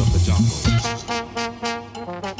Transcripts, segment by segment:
of the jungle.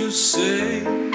You say?